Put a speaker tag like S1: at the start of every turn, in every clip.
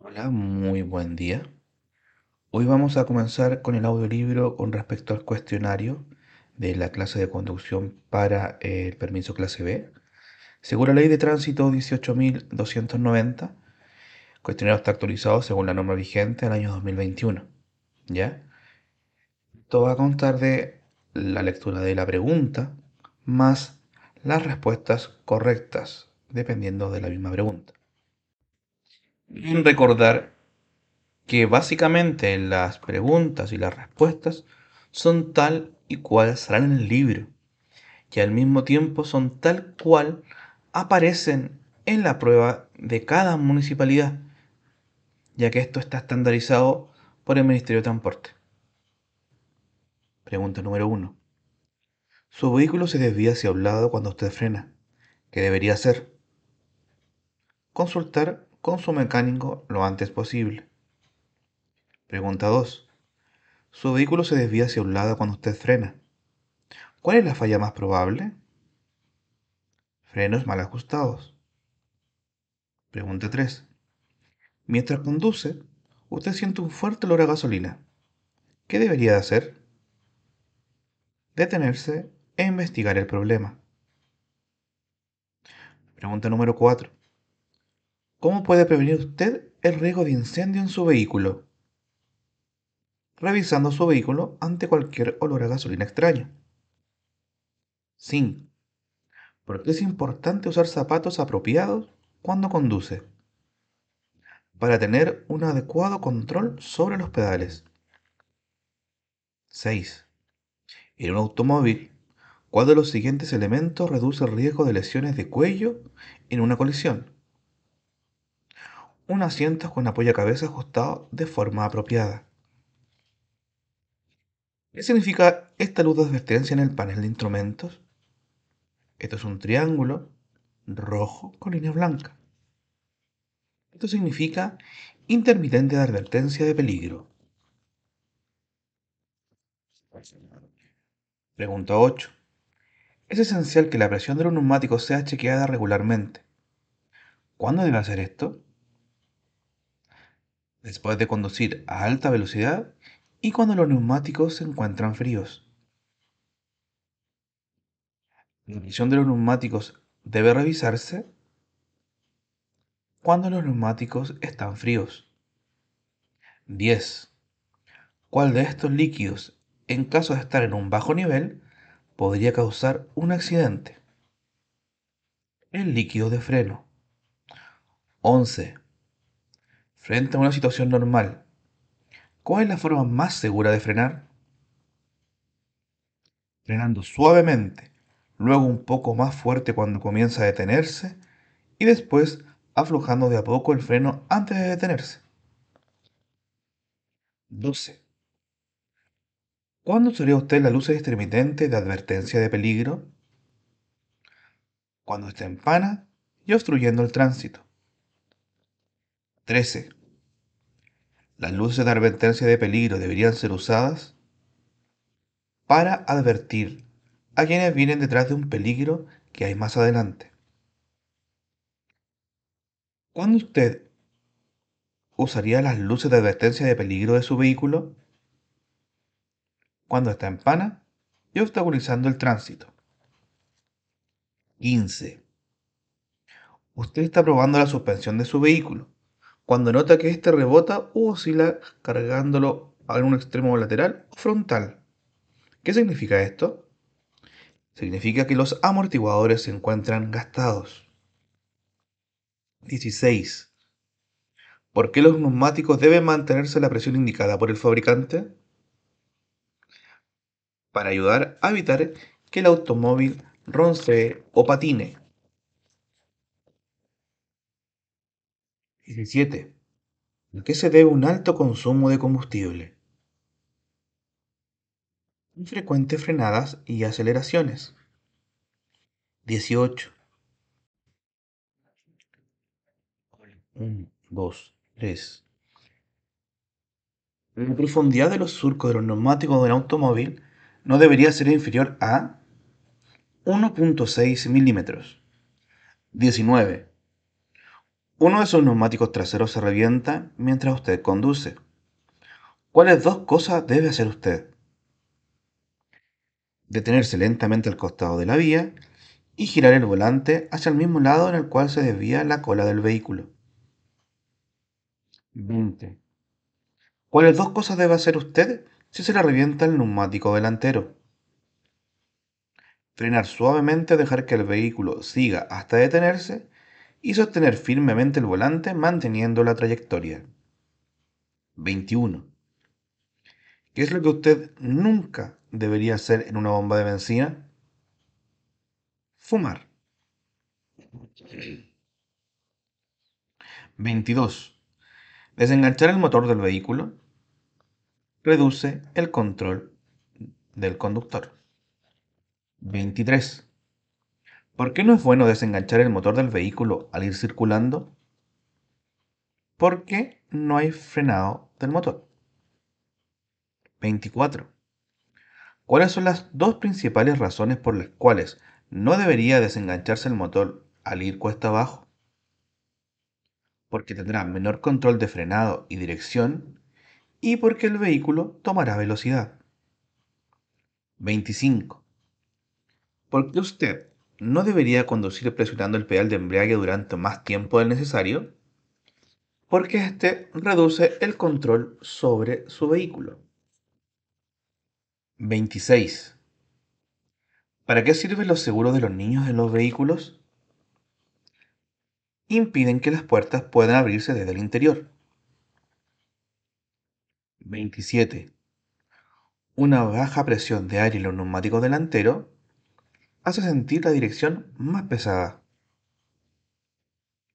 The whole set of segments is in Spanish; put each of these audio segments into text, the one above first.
S1: Hola, muy buen día. Hoy vamos a comenzar con el audiolibro con respecto al cuestionario de la clase de conducción para el permiso clase B. Según la ley de tránsito 18.290, el cuestionario está actualizado según la norma vigente del año 2021. ¿Ya? Esto va a constar de la lectura de la pregunta más las respuestas correctas, dependiendo de la misma pregunta. Recordar que básicamente las preguntas y las respuestas son tal y cual salen en el libro, y al mismo tiempo son tal cual aparecen en la prueba de cada municipalidad, ya que esto está estandarizado por el Ministerio de Transporte. Pregunta número 1. Su vehículo se desvía hacia un lado cuando usted frena. ¿Qué debería hacer? Consultar con su mecánico lo antes posible. Pregunta 2. Su vehículo se desvía hacia un lado cuando usted frena. ¿Cuál es la falla más probable? Frenos mal ajustados. Pregunta 3. Mientras conduce, usted siente un fuerte olor a gasolina. ¿Qué debería de hacer? Detenerse e investigar el problema. Pregunta número 4. ¿Cómo puede prevenir usted el riesgo de incendio en su vehículo? Revisando su vehículo ante cualquier olor a gasolina extraño. 5. ¿Por qué es importante usar zapatos apropiados cuando conduce? Para tener un adecuado control sobre los pedales. 6. En un automóvil, ¿cuál de los siguientes elementos reduce el riesgo de lesiones de cuello en una colisión? Un asiento con apoyacabezas ajustado de forma apropiada. ¿Qué significa esta luz de advertencia en el panel de instrumentos? Esto es un triángulo rojo con línea blanca. Esto significa intermitente de advertencia de peligro. Pregunta 8. Es esencial que la presión de los neumáticos sea chequeada regularmente. ¿Cuándo debe hacer esto? Después de conducir a alta velocidad y cuando los neumáticos se encuentran fríos. La presión de los neumáticos debe revisarse cuando los neumáticos están fríos. 10. ¿Cuál de estos líquidos, en caso de estar en un bajo nivel, podría causar un accidente? El líquido de freno. 11 frente a una situación normal, ¿cuál es la forma más segura de frenar? Frenando suavemente, luego un poco más fuerte cuando comienza a detenerse y después aflojando de a poco el freno antes de detenerse. 12. ¿Cuándo usaría usted la luz intermitente de advertencia de peligro? Cuando está en pana y obstruyendo el tránsito. 13. Las luces de advertencia de peligro deberían ser usadas para advertir a quienes vienen detrás de un peligro que hay más adelante. ¿Cuándo usted usaría las luces de advertencia de peligro de su vehículo? Cuando está en pana y obstaculizando el tránsito. 15. Usted está probando la suspensión de su vehículo cuando nota que éste rebota o oscila cargándolo a un extremo lateral o frontal. ¿Qué significa esto? Significa que los amortiguadores se encuentran gastados. 16. ¿Por qué los neumáticos deben mantenerse a la presión indicada por el fabricante? Para ayudar a evitar que el automóvil ronce o patine. 17. ¿A qué se debe un alto consumo de combustible? Infrecuentes frenadas y aceleraciones. 18. 1, 2, 3. La profundidad de los surcos de los neumáticos de un automóvil no debería ser inferior a 1.6 milímetros. 19. Uno de sus neumáticos traseros se revienta mientras usted conduce. ¿Cuáles dos cosas debe hacer usted? Detenerse lentamente al costado de la vía y girar el volante hacia el mismo lado en el cual se desvía la cola del vehículo. 20. ¿Cuáles dos cosas debe hacer usted si se le revienta el neumático delantero? Frenar suavemente, dejar que el vehículo siga hasta detenerse y sostener firmemente el volante manteniendo la trayectoria. 21. ¿Qué es lo que usted nunca debería hacer en una bomba de benzina? Fumar. 22. Desenganchar el motor del vehículo reduce el control del conductor. 23. ¿Por qué no es bueno desenganchar el motor del vehículo al ir circulando? Porque no hay frenado del motor. 24. ¿Cuáles son las dos principales razones por las cuales no debería desengancharse el motor al ir cuesta abajo? Porque tendrá menor control de frenado y dirección y porque el vehículo tomará velocidad. 25. ¿Por qué usted no debería conducir presionando el pedal de embrague durante más tiempo del necesario? Porque este reduce el control sobre su vehículo. 26. ¿Para qué sirven los seguros de los niños en los vehículos? Impiden que las puertas puedan abrirse desde el interior. 27. Una baja presión de aire en los neumáticos delanteros hace sentir la dirección más pesada.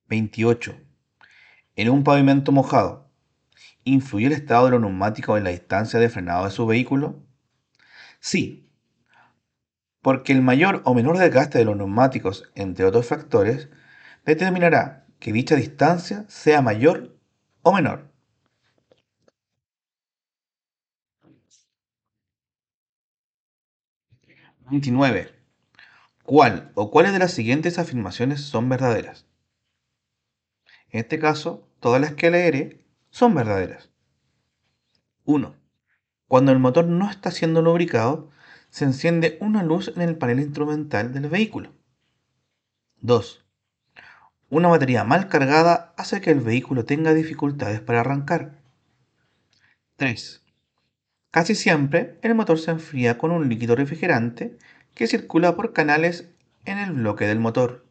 S1: 28. En un pavimento mojado, ¿influye el estado de los neumáticos en la distancia de frenado de su vehículo? Sí, porque el mayor o menor desgaste de los neumáticos, entre otros factores, determinará que dicha distancia sea mayor o menor. 29. ¿Cuál o cuáles de las siguientes afirmaciones son verdaderas? En este caso, todas las que leeré son verdaderas. 1. Cuando el motor no está siendo lubricado, se enciende una luz en el panel instrumental del vehículo. 2. Una batería mal cargada hace que el vehículo tenga dificultades para arrancar. 3. Casi siempre el motor se enfría con un líquido refrigerante que circula por canales en el bloque del motor.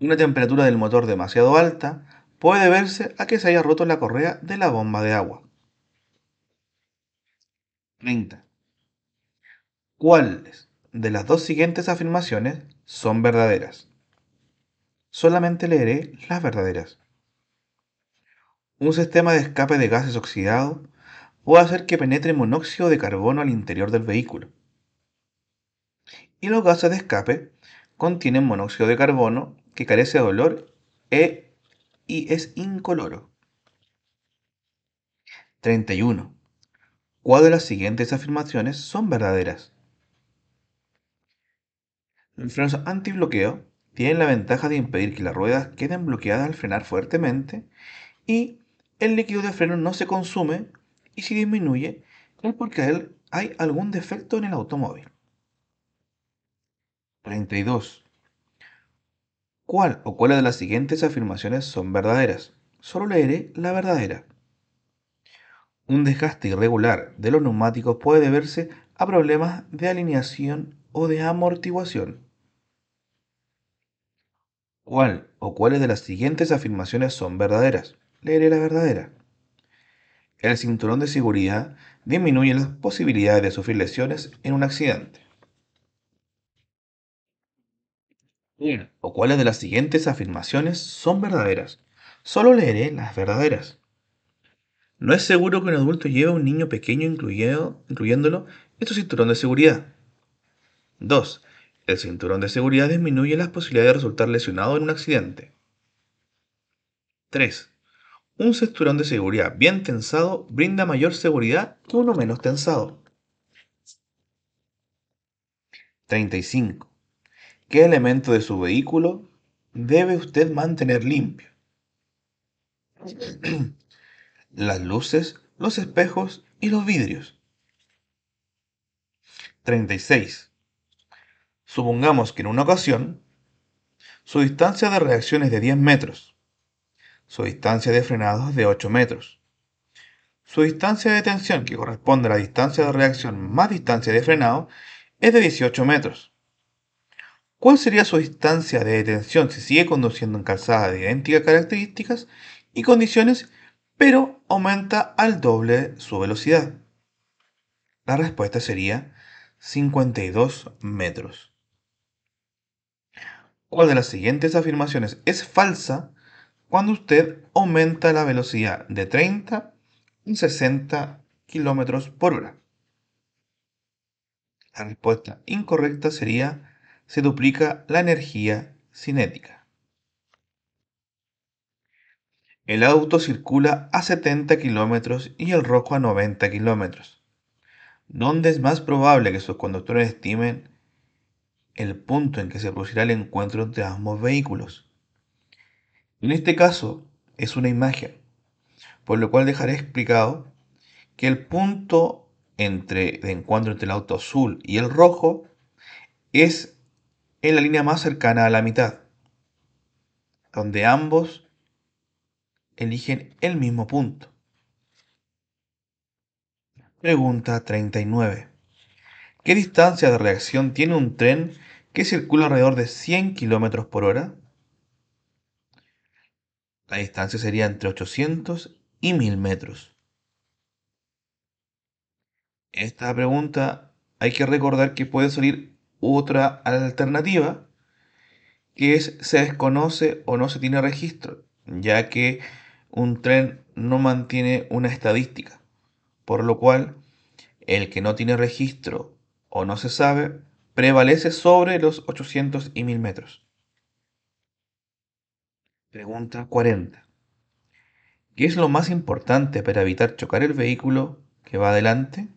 S1: Una temperatura del motor demasiado alta puede deberse a que se haya roto la correa de la bomba de agua. 30. ¿Cuáles de las dos siguientes afirmaciones son verdaderas? Solamente leeré las verdaderas. Un sistema de escape de gases oxidados puede hacer que penetre monóxido de carbono al interior del vehículo. Y los gases de escape contienen monóxido de carbono que carece de olor e, y es incoloro. 31. ¿Cuál de las siguientes afirmaciones son verdaderas? Los frenos antibloqueo tienen la ventaja de impedir que las ruedas queden bloqueadas al frenar fuertemente y el líquido de freno no se consume y si disminuye es porque hay algún defecto en el automóvil. 32. ¿Cuál o cuáles de las siguientes afirmaciones son verdaderas? Solo leeré la verdadera. Un desgaste irregular de los neumáticos puede deberse a problemas de alineación o de amortiguación. ¿Cuál o cuáles de las siguientes afirmaciones son verdaderas? Leeré la verdadera. El cinturón de seguridad disminuye las posibilidades de sufrir lesiones en un accidente. ¿O cuáles de las siguientes afirmaciones son verdaderas? Solo leeré las verdaderas. No es seguro que un adulto lleve a un niño pequeño incluyéndolo en su cinturón de seguridad. 2. El cinturón de seguridad disminuye las posibilidades de resultar lesionado en un accidente. 3. Un cinturón de seguridad bien tensado brinda mayor seguridad que uno menos tensado. 35. ¿Qué elemento de su vehículo debe usted mantener limpio. Las luces, los espejos y los vidrios. 36. Supongamos que en una ocasión su distancia de reacción es de 10 metros, su distancia de frenado es de 8 metros, su distancia de tensión, que corresponde a la distancia de reacción más distancia de frenado, es de 18 metros. ¿Cuál sería su distancia de detención si sigue conduciendo en calzada de idénticas características y condiciones, pero aumenta al doble su velocidad? La respuesta sería 52 metros. ¿Cuál de las siguientes afirmaciones es falsa cuando usted aumenta la velocidad de 30 a 60 kilómetros por hora? La respuesta incorrecta sería se duplica la energía cinética. El auto circula a 70 kilómetros y el rojo a 90 kilómetros. ¿Dónde es más probable que sus conductores estimen el punto en que se producirá el encuentro entre ambos vehículos? En este caso es una imagen, por lo cual dejaré explicado que el punto entre, de encuentro entre el auto azul y el rojo es en la línea más cercana a la mitad, donde ambos eligen el mismo punto. Pregunta 39. ¿Qué distancia de reacción tiene un tren que circula alrededor de 100 km por hora? La distancia sería entre 800 y 1000 metros. Esta pregunta hay que recordar que puede salir otra alternativa que es se desconoce o no se tiene registro, ya que un tren no mantiene una estadística, por lo cual el que no tiene registro o no se sabe prevalece sobre los 800 y 1000 metros. Pregunta 40. ¿Qué es lo más importante para evitar chocar el vehículo que va adelante?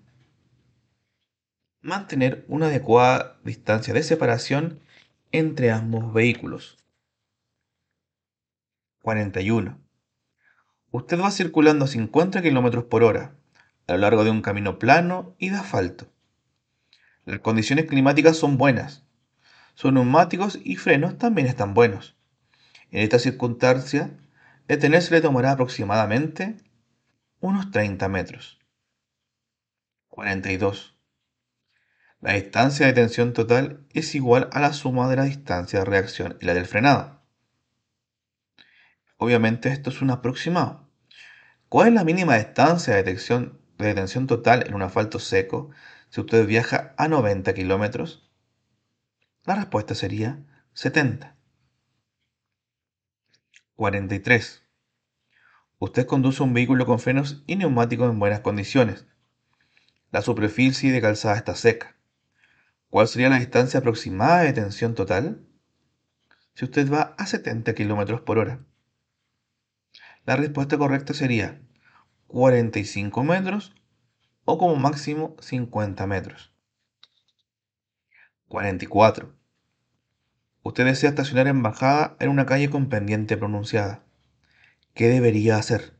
S1: mantener una adecuada distancia de separación entre ambos vehículos. 41. Usted va circulando a 50 km por hora a lo largo de un camino plano y de asfalto. Las condiciones climáticas son buenas. Sus neumáticos y frenos también están buenos. En esta circunstancia, detenerse le tomará aproximadamente unos 30 metros. 42. La distancia de tensión total es igual a la suma de la distancia de reacción y la del frenado. Obviamente esto es un aproximado. ¿Cuál es la mínima distancia de tensión, total en un asfalto seco si usted viaja a 90 kilómetros? La respuesta sería 70. 43. Usted conduce un vehículo con frenos y neumáticos en buenas condiciones. La superficie de calzada está seca. ¿Cuál sería la distancia aproximada de tensión total? Si usted va a 70 km por hora. La respuesta correcta sería 45 metros o como máximo 50 metros. 44. Usted desea estacionar en bajada en una calle con pendiente pronunciada. ¿Qué debería hacer?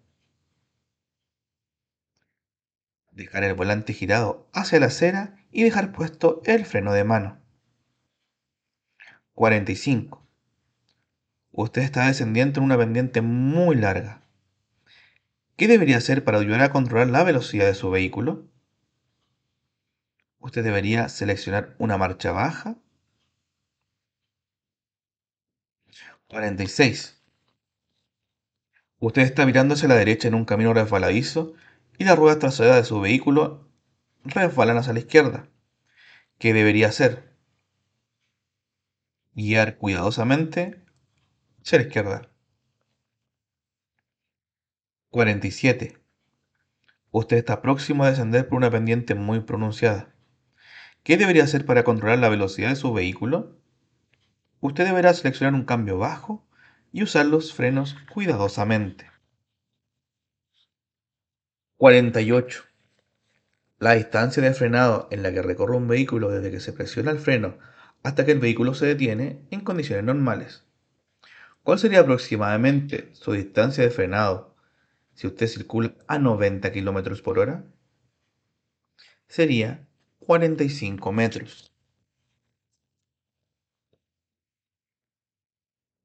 S1: Dejar el volante girado hacia la acera y dejar puesto el freno de mano. 45. Usted está descendiendo en una pendiente muy larga. ¿Qué debería hacer para ayudar a controlar la velocidad de su vehículo? Usted debería seleccionar una marcha baja. 46. Usted está mirando hacia la derecha en un camino resbaladizo y las ruedas traseras de su vehículo resbalan hacia la izquierda. ¿Qué debería hacer? Guiar cuidadosamente hacia la izquierda. 47. Usted está próximo a descender por una pendiente muy pronunciada. ¿Qué debería hacer para controlar la velocidad de su vehículo? Usted deberá seleccionar un cambio bajo y usar los frenos cuidadosamente. 48. La distancia de frenado en la que recorre un vehículo desde que se presiona el freno hasta que el vehículo se detiene en condiciones normales. ¿Cuál sería aproximadamente su distancia de frenado si usted circula a 90 km por hora? Sería 45 metros.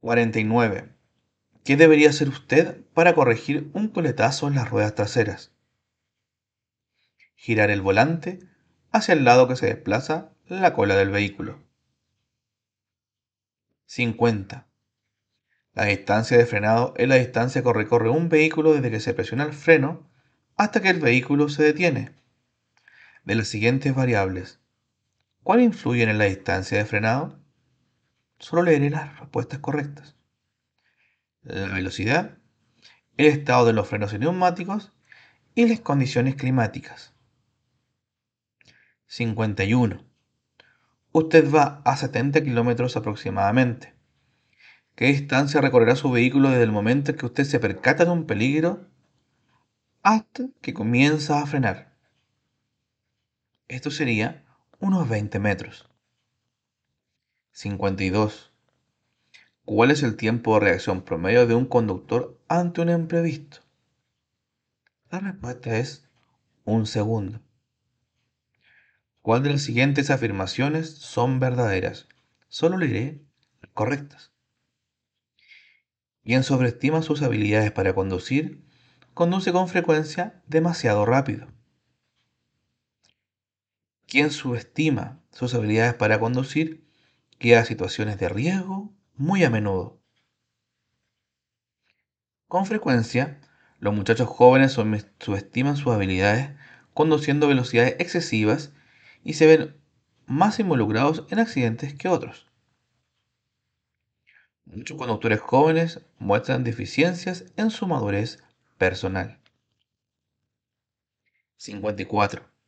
S1: 49. ¿Qué debería hacer usted para corregir un coletazo en las ruedas traseras? Girar el volante hacia el lado que se desplaza la cola del vehículo. 50. La distancia de frenado es la distancia que recorre un vehículo desde que se presiona el freno hasta que el vehículo se detiene. De las siguientes variables, ¿cuál influye en la distancia de frenado? Solo leeré las respuestas correctas. La velocidad, el estado de los frenos neumáticos y las condiciones climáticas. 51. Usted va a 70 kilómetros aproximadamente. ¿Qué distancia recorrerá su vehículo desde el momento en que usted se percata de un peligro hasta que comienza a frenar? Esto sería unos 20 metros. 52. ¿Cuál es el tiempo de reacción promedio de un conductor ante un imprevisto? La respuesta es un segundo. ¿Cuál de las siguientes afirmaciones son verdaderas? Solo leeré las correctas. Quien sobreestima sus habilidades para conducir, conduce con frecuencia demasiado rápido. Quien subestima sus habilidades para conducir, queda a situaciones de riesgo muy a menudo. Con frecuencia, los muchachos jóvenes subestiman sus habilidades conduciendo velocidades excesivas y se ven más involucrados en accidentes que otros. Muchos conductores jóvenes muestran deficiencias en su madurez personal. 54.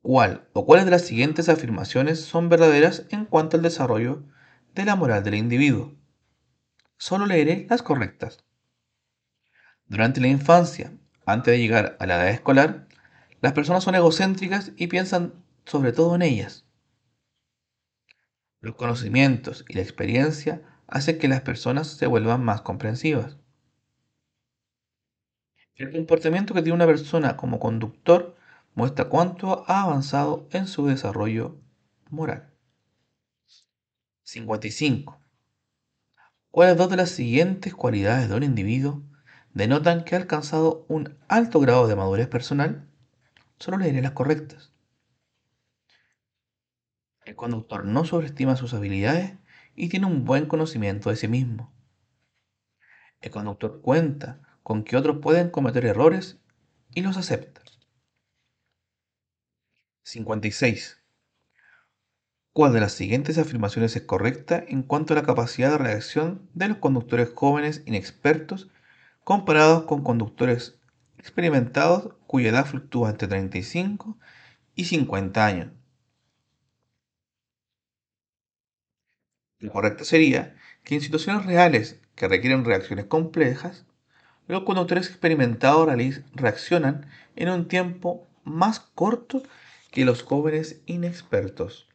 S1: ¿Cuál o cuáles de las siguientes afirmaciones son verdaderas en cuanto al desarrollo de la moral del individuo? Solo leeré las correctas. Durante la infancia, antes de llegar a la edad escolar, las personas son egocéntricas y piensan sobre todo en ellas. Los conocimientos y la experiencia hacen que las personas se vuelvan más comprensivas. El comportamiento que tiene una persona como conductor muestra cuánto ha avanzado en su desarrollo moral. 55. ¿Cuáles dos de las siguientes cualidades de un individuo denotan que ha alcanzado un alto grado de madurez personal? Solo leeré las correctas. El conductor no sobreestima sus habilidades y tiene un buen conocimiento de sí mismo. El conductor cuenta con que otros pueden cometer errores y los acepta. 56. ¿Cuál de las siguientes afirmaciones es correcta en cuanto a la capacidad de reacción de los conductores jóvenes inexpertos comparados con conductores experimentados cuya edad fluctúa entre 35 y 50 años. Lo correcto sería que en situaciones reales que requieren reacciones complejas, los conductores experimentados reaccionan en un tiempo más corto que los jóvenes inexpertos.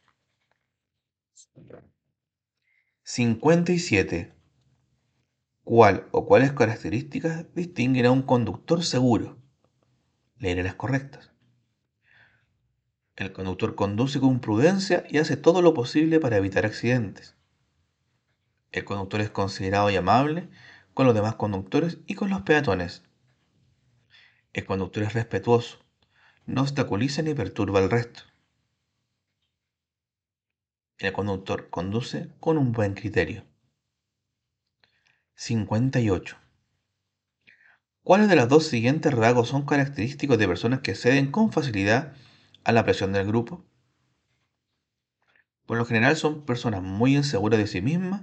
S1: 57. ¿Cuál o cuáles características distinguen a un conductor seguro? Leeré las correctas. El conductor conduce con prudencia y hace todo lo posible para evitar accidentes. El conductor es considerado y amable con los demás conductores y con los peatones. El conductor es respetuoso, no obstaculiza ni perturba al resto. El conductor conduce con un buen criterio. 58. ¿Cuáles de los dos siguientes rasgos son característicos de personas que ceden con facilidad a la presión del grupo? Por lo general son personas muy inseguras de sí mismas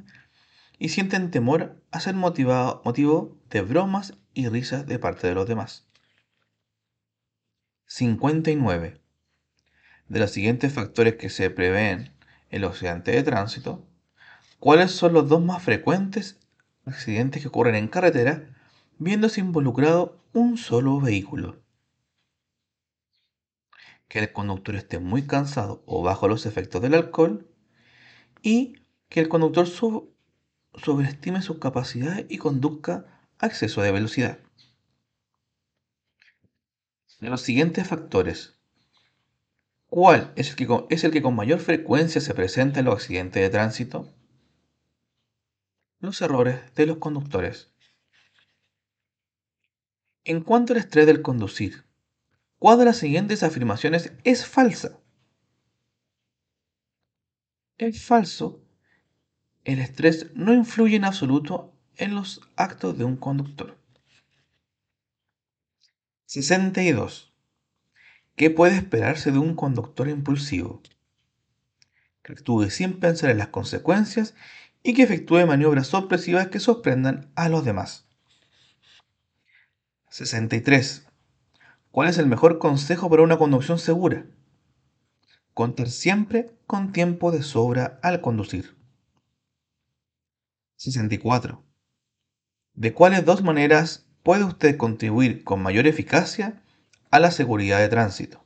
S1: y sienten temor a ser motivo de bromas y risas de parte de los demás. 59. De los siguientes factores que se prevén en los accidentes de tránsito, ¿cuáles son los dos más frecuentes accidentes que ocurren en carretera viéndose involucrado un solo vehículo. Que el conductor esté muy cansado o bajo los efectos del alcohol y que el conductor sobreestime sus capacidades y conduzca a exceso de velocidad. De los siguientes factores, ¿cuál es el, que con mayor frecuencia se presenta en los accidentes de tránsito? Los errores de los conductores. En cuanto al estrés del conducir, ¿cuál de las siguientes afirmaciones es falsa? Es falso. El estrés no influye en absoluto en los actos de un conductor. 62. ¿Qué puede esperarse de un conductor impulsivo? Que actúe sin pensar en las consecuencias y que efectúe maniobras sorpresivas que sorprendan a los demás. 63. ¿Cuál es el mejor consejo para una conducción segura? Contar siempre con tiempo de sobra al conducir. 64. ¿De cuáles dos maneras puede usted contribuir con mayor eficacia a la seguridad de tránsito?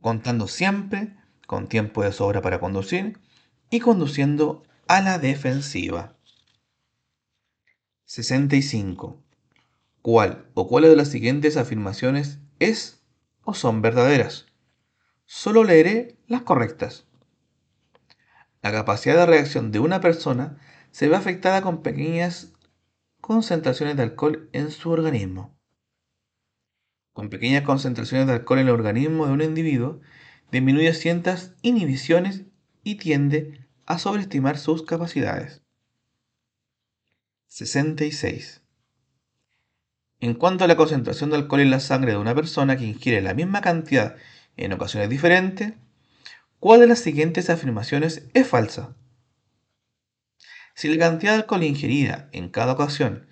S1: Contando siempre con tiempo de sobra para conducir y conduciendo a la defensiva. 65 cuál o cuáles de las siguientes afirmaciones es o son verdaderas. Solo leeré las correctas. La capacidad de reacción de una persona se ve afectada con pequeñas concentraciones de alcohol en su organismo. Con pequeñas concentraciones de alcohol en el organismo de un individuo, disminuye ciertas inhibiciones y tiende a sobreestimar sus capacidades. 66. En cuanto a la concentración de alcohol en la sangre de una persona que ingiere la misma cantidad en ocasiones diferentes, ¿cuál de las siguientes afirmaciones es falsa? Si la cantidad de alcohol ingerida en cada ocasión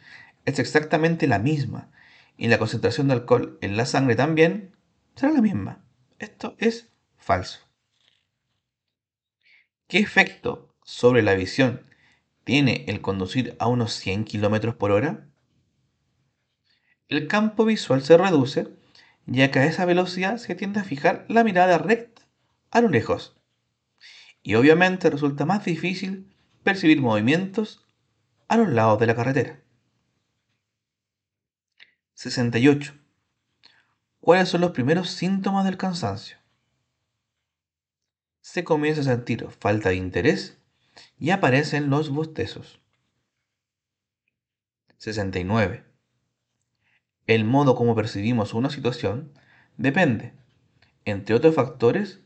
S1: es exactamente la misma y la concentración de alcohol en la sangre también, será la misma. Esto es falso. ¿Qué efecto sobre la visión tiene el conducir a unos 100 km por hora? el campo visual se reduce, ya que a esa velocidad se tiende a fijar la mirada recta a lo lejos. Y obviamente resulta más difícil percibir movimientos a los lados de la carretera. 68. ¿Cuáles son los primeros síntomas del cansancio? Se comienza a sentir falta de interés y aparecen los bostezos. 69 el modo como percibimos una situación depende, entre otros factores,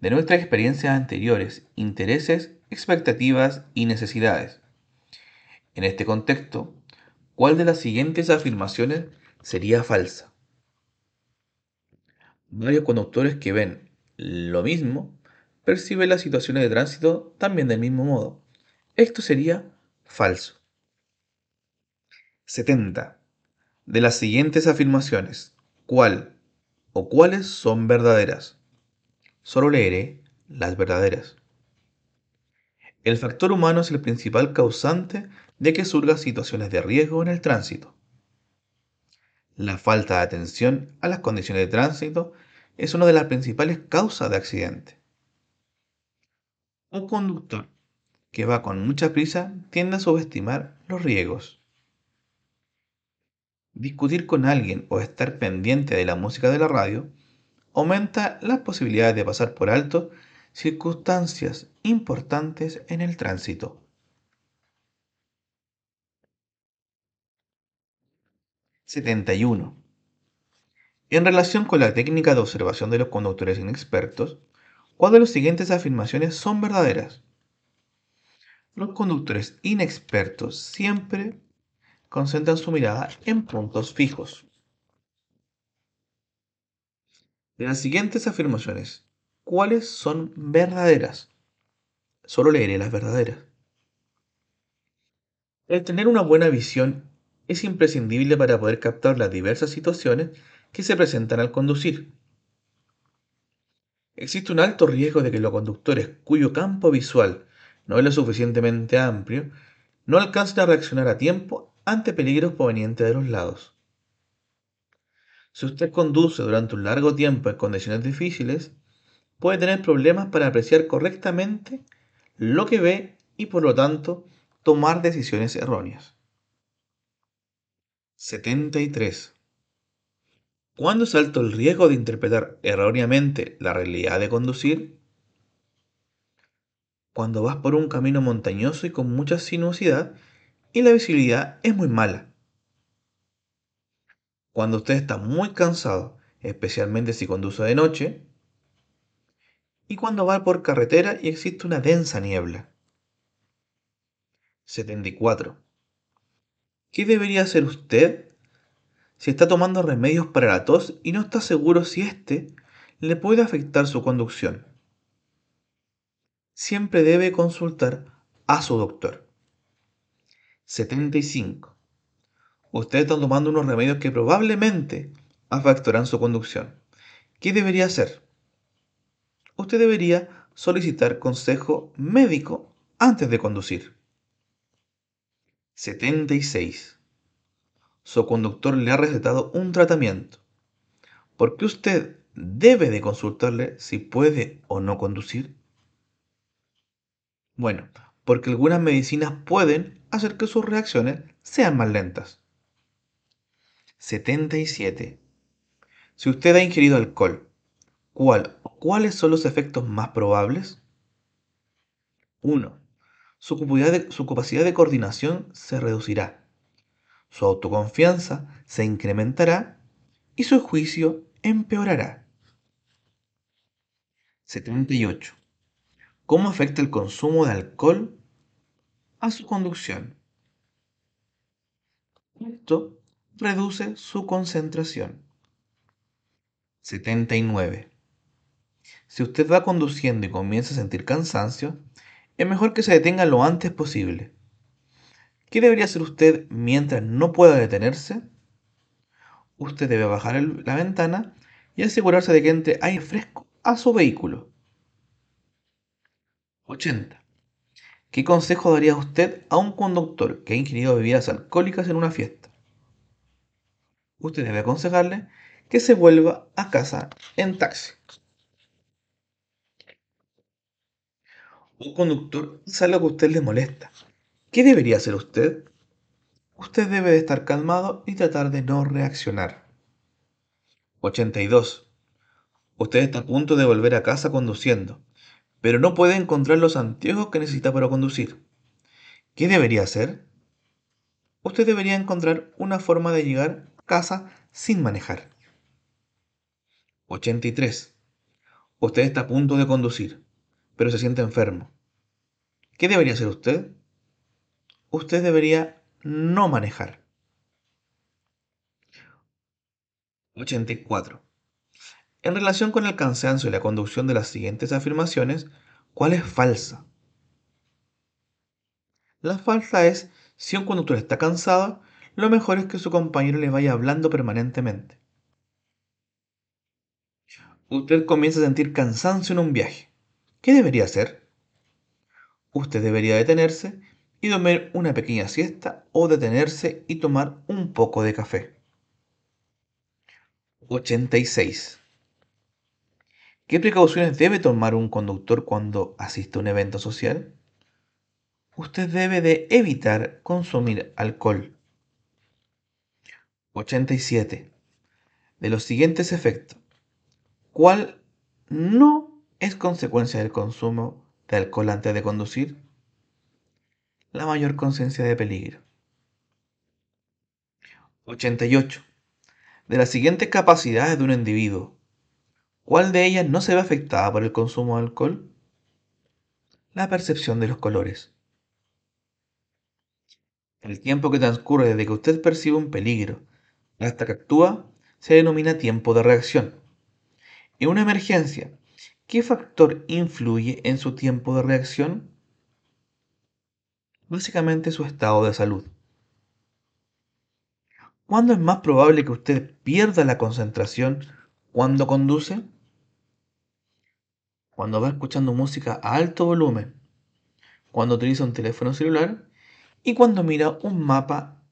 S1: de nuestras experiencias anteriores, intereses, expectativas y necesidades. En este contexto, ¿cuál de las siguientes afirmaciones sería falsa? Varios conductores que ven lo mismo perciben las situaciones de tránsito también del mismo modo. Esto sería falso. 70 de las siguientes afirmaciones, ¿cuál o cuáles son verdaderas? Solo leeré las verdaderas. El factor humano es el principal causante de que surgan situaciones de riesgo en el tránsito. La falta de atención a las condiciones de tránsito es una de las principales causas de accidente. Un conductor que va con mucha prisa tiende a subestimar los riesgos. Discutir con alguien o estar pendiente de la música de la radio aumenta las posibilidades de pasar por alto circunstancias importantes en el tránsito. 71. En relación con la técnica de observación de los conductores inexpertos, ¿cuál de las siguientes afirmaciones son verdaderas? Los conductores inexpertos siempre concentran su mirada en puntos fijos. De las siguientes afirmaciones, ¿cuáles son verdaderas? Solo leeré las verdaderas. El tener una buena visión es imprescindible para poder captar las diversas situaciones que se presentan al conducir. Existe un alto riesgo de que los conductores cuyo campo visual no es lo suficientemente amplio no alcancen a reaccionar a tiempo ante peligros provenientes de los lados. Si usted conduce durante un largo tiempo en condiciones difíciles, puede tener problemas para apreciar correctamente lo que ve y por lo tanto tomar decisiones erróneas. 73. ¿Cuándo es alto el riesgo de interpretar erróneamente la realidad de conducir? Cuando vas por un camino montañoso y con mucha sinuosidad y la visibilidad es muy mala. Cuando usted está muy cansado, especialmente si conduce de noche. Y cuando va por carretera y existe una densa niebla. 74. ¿Qué debería hacer usted si está tomando remedios para la tos y no está seguro si éste le puede afectar su conducción? Siempre debe consultar a su doctor. 75. Usted está tomando unos remedios que probablemente afectarán su conducción. ¿Qué debería hacer? Usted debería solicitar consejo médico antes de conducir. 76. Su conductor le ha recetado un tratamiento. ¿Por qué usted debe de consultarle si puede o no conducir? Bueno, porque algunas medicinas pueden hacer que sus reacciones sean más lentas. 77. Si usted ha ingerido alcohol, ¿cuál o cuáles son los efectos más probables? 1 su capacidad, de, coordinación se reducirá, su autoconfianza se incrementará y su juicio empeorará. 78. ¿Cómo afecta el consumo de alcohol a su conducción? Esto reduce su concentración. 79. Si usted va conduciendo y comienza a sentir cansancio, es mejor que se detenga lo antes posible. ¿Qué debería hacer usted mientras no pueda detenerse? Usted debe bajar la ventana y asegurarse de que entre aire fresco a su vehículo. 80. ¿Qué consejo daría usted a un conductor que ha ingerido bebidas alcohólicas en una fiesta? Usted debe aconsejarle que se vuelva a casa en taxi. Un conductor es algo que a usted le molesta. ¿Qué debería hacer usted? Usted debe de estar calmado y tratar de no reaccionar. 82. Usted está a punto de volver a casa conduciendo, pero no puede encontrar los anteojos que necesita para conducir. ¿Qué debería hacer? Usted debería encontrar una forma de llegar a casa sin manejar. 83. Usted está a punto de conducir, pero se siente enfermo. ¿Qué debería hacer usted? Usted debería no manejar. 84. En relación con el cansancio y la conducción de las siguientes afirmaciones, ¿cuál es falsa? La falsa es, si un conductor está cansado, lo mejor es que su compañero le vaya hablando permanentemente. Usted comienza a sentir cansancio en un viaje. ¿Qué debería hacer? Usted debería detenerse y dormir una pequeña siesta o detenerse y tomar un poco de café. 86. ¿Qué precauciones debe tomar un conductor cuando asiste a un evento social? Usted debe de evitar consumir alcohol. 87. De los siguientes efectos, ¿cuál no es consecuencia del consumo de alcohol antes de conducir? La mayor conciencia de peligro. 88. De las siguientes capacidades de un individuo, ¿cuál de ellas no se ve afectada por el consumo de alcohol? La percepción de los colores. El tiempo que transcurre desde que usted percibe un peligro hasta que actúa se denomina tiempo de reacción. En una emergencia, ¿Qué factor influye en su tiempo de reacción? Básicamente su estado de salud. ¿Cuándo es más probable que usted pierda la concentración cuando conduce? Cuando va escuchando música a alto volumen, cuando utiliza un teléfono celular y cuando mira un mapa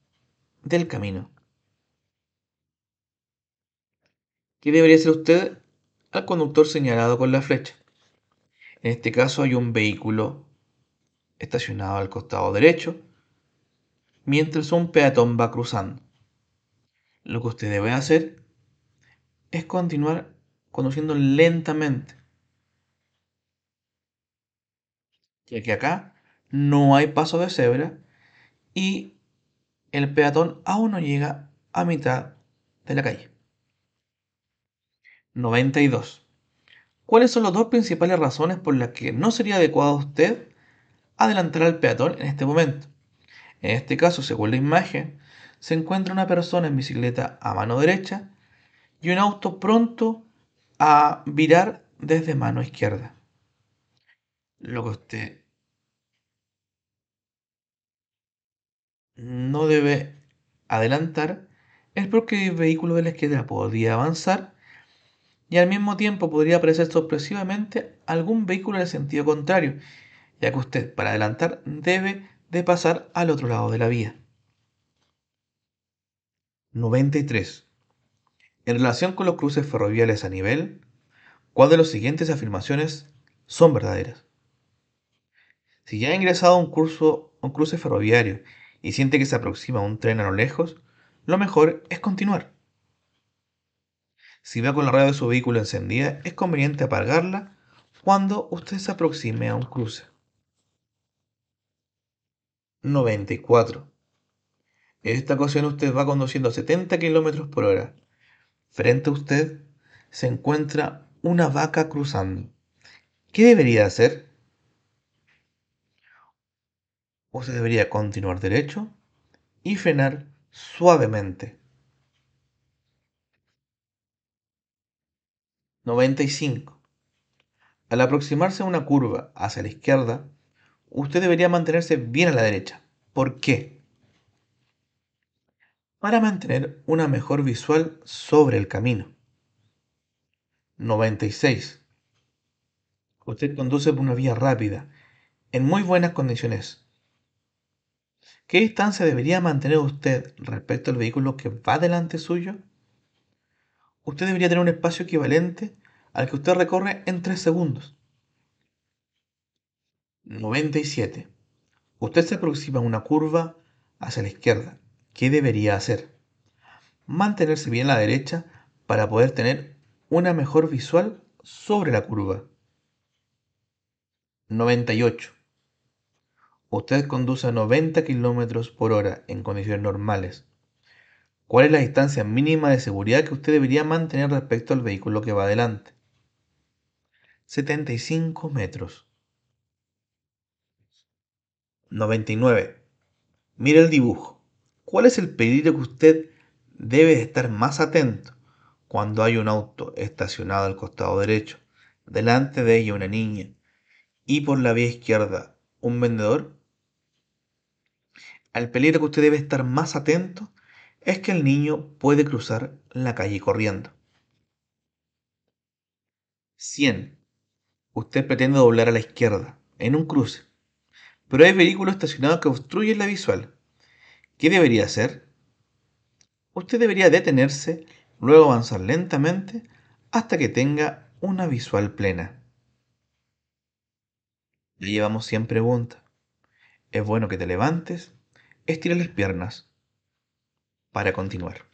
S1: del camino. ¿Qué debería hacer usted al conductor señalado con la flecha. En este caso hay un vehículo estacionado al costado derecho mientras un peatón va cruzando. Lo que usted debe hacer es continuar conduciendo lentamente. Ya que acá no hay paso de cebra y el peatón aún no llega a mitad de la calle. 92. ¿Cuáles son las dos principales razones por las que no sería adecuado a usted adelantar al peatón en este momento? En este caso, según la imagen, se encuentra una persona en bicicleta a mano derecha y un auto pronto a virar desde mano izquierda. Lo que usted no debe adelantar es porque el vehículo de la izquierda podría avanzar y al mismo tiempo podría aparecer sorpresivamente algún vehículo en el sentido contrario, ya que usted para adelantar debe de pasar al otro lado de la vía. 93. En relación con los cruces ferroviarios a nivel, ¿cuál de las siguientes afirmaciones son verdaderas? Si ya ha ingresado a un, curso, un cruce ferroviario y siente que se aproxima un tren a lo lejos, lo mejor es continuar. Si va con la radio de su vehículo encendida, es conveniente apagarla cuando usted se aproxime a un cruce. 94. En esta ocasión usted va conduciendo a 70 km por hora. Frente a usted se encuentra una vaca cruzando. ¿Qué debería hacer? Usted debería continuar derecho y frenar suavemente. 95. Al aproximarse a una curva hacia la izquierda, usted debería mantenerse bien a la derecha. ¿Por qué? Para mantener una mejor visual sobre el camino. 96. Usted conduce por una vía rápida, en muy buenas condiciones. ¿Qué distancia debería mantener usted respecto al vehículo que va delante suyo? Usted debería tener un espacio equivalente al que usted recorre en 3 segundos. 97. Usted se aproxima a una curva hacia la izquierda. ¿Qué debería hacer? Mantenerse bien a la derecha para poder tener una mejor visual sobre la curva. 98. Usted conduce a 90 km por hora en condiciones normales. ¿Cuál es la distancia mínima de seguridad que usted debería mantener respecto al vehículo que va adelante? 75 metros. 99. Mire el dibujo. ¿Cuál es el peligro que usted debe estar más atento cuando hay un auto estacionado al costado derecho, delante de ella una niña y por la vía izquierda un vendedor? Al peligro que usted debe estar más atento es que el niño puede cruzar la calle corriendo. 100. Usted pretende doblar a la izquierda en un cruce pero hay vehículos estacionados que obstruyen la visual. ¿Qué debería hacer? Usted debería detenerse, luego avanzar lentamente hasta que tenga una visual plena. Ya llevamos 100 preguntas. Es bueno que te levantes, estires las piernas para continuar.